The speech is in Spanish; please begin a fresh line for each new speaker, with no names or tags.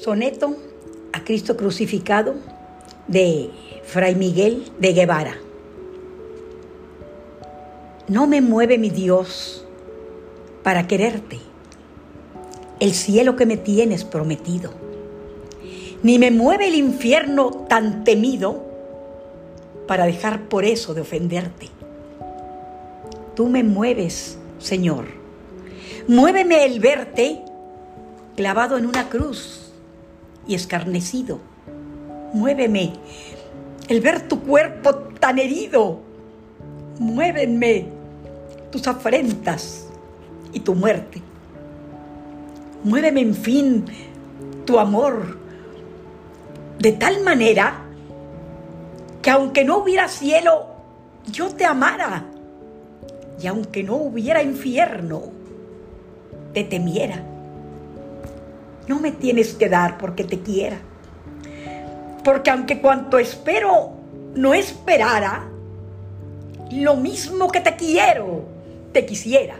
Soneto a Cristo crucificado de Fray Miguel de Guevara. No me mueve mi Dios para quererte, el cielo que me tienes prometido, ni me mueve el infierno tan temido para dejar por eso de ofenderte. Tú me mueves, Señor. Muéveme el verte clavado en una cruz y escarnecido. Muéveme el ver tu cuerpo tan herido. Muévenme tus afrentas y tu muerte. Muéveme, en fin, tu amor de tal manera que aunque no hubiera cielo, yo te amara. Y aunque no hubiera infierno, te temiera. No me tienes que dar porque te quiera. Porque aunque cuanto espero no esperara, lo mismo que te quiero, te quisiera.